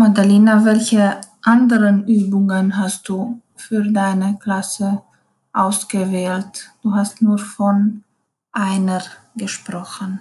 Magdalena, welche anderen Übungen hast du für deine Klasse ausgewählt? Du hast nur von einer gesprochen.